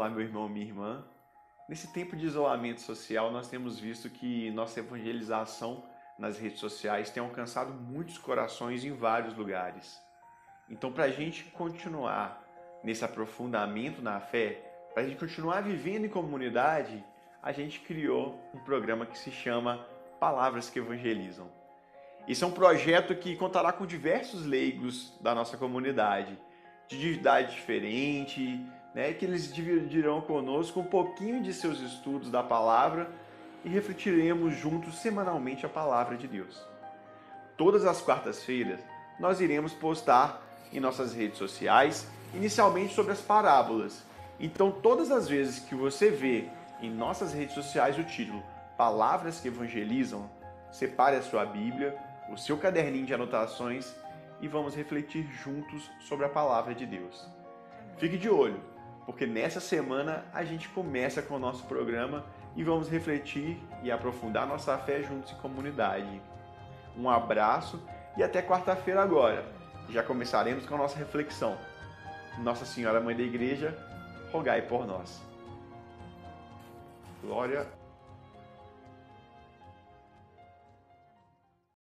Olá, meu irmão, minha irmã. Nesse tempo de isolamento social, nós temos visto que nossa evangelização nas redes sociais tem alcançado muitos corações em vários lugares. Então, para a gente continuar nesse aprofundamento na fé, para a gente continuar vivendo em comunidade, a gente criou um programa que se chama Palavras que Evangelizam. Esse é um projeto que contará com diversos leigos da nossa comunidade, de idade diferente, né, que eles dividirão conosco um pouquinho de seus estudos da palavra e refletiremos juntos semanalmente a palavra de Deus. Todas as quartas-feiras nós iremos postar em nossas redes sociais, inicialmente sobre as parábolas. Então, todas as vezes que você vê em nossas redes sociais o título Palavras que Evangelizam, separe a sua Bíblia, o seu caderninho de anotações e vamos refletir juntos sobre a palavra de Deus. Fique de olho, porque nessa semana a gente começa com o nosso programa e vamos refletir e aprofundar nossa fé juntos em comunidade. Um abraço e até quarta-feira agora. Já começaremos com a nossa reflexão. Nossa Senhora Mãe da Igreja, rogai por nós. Glória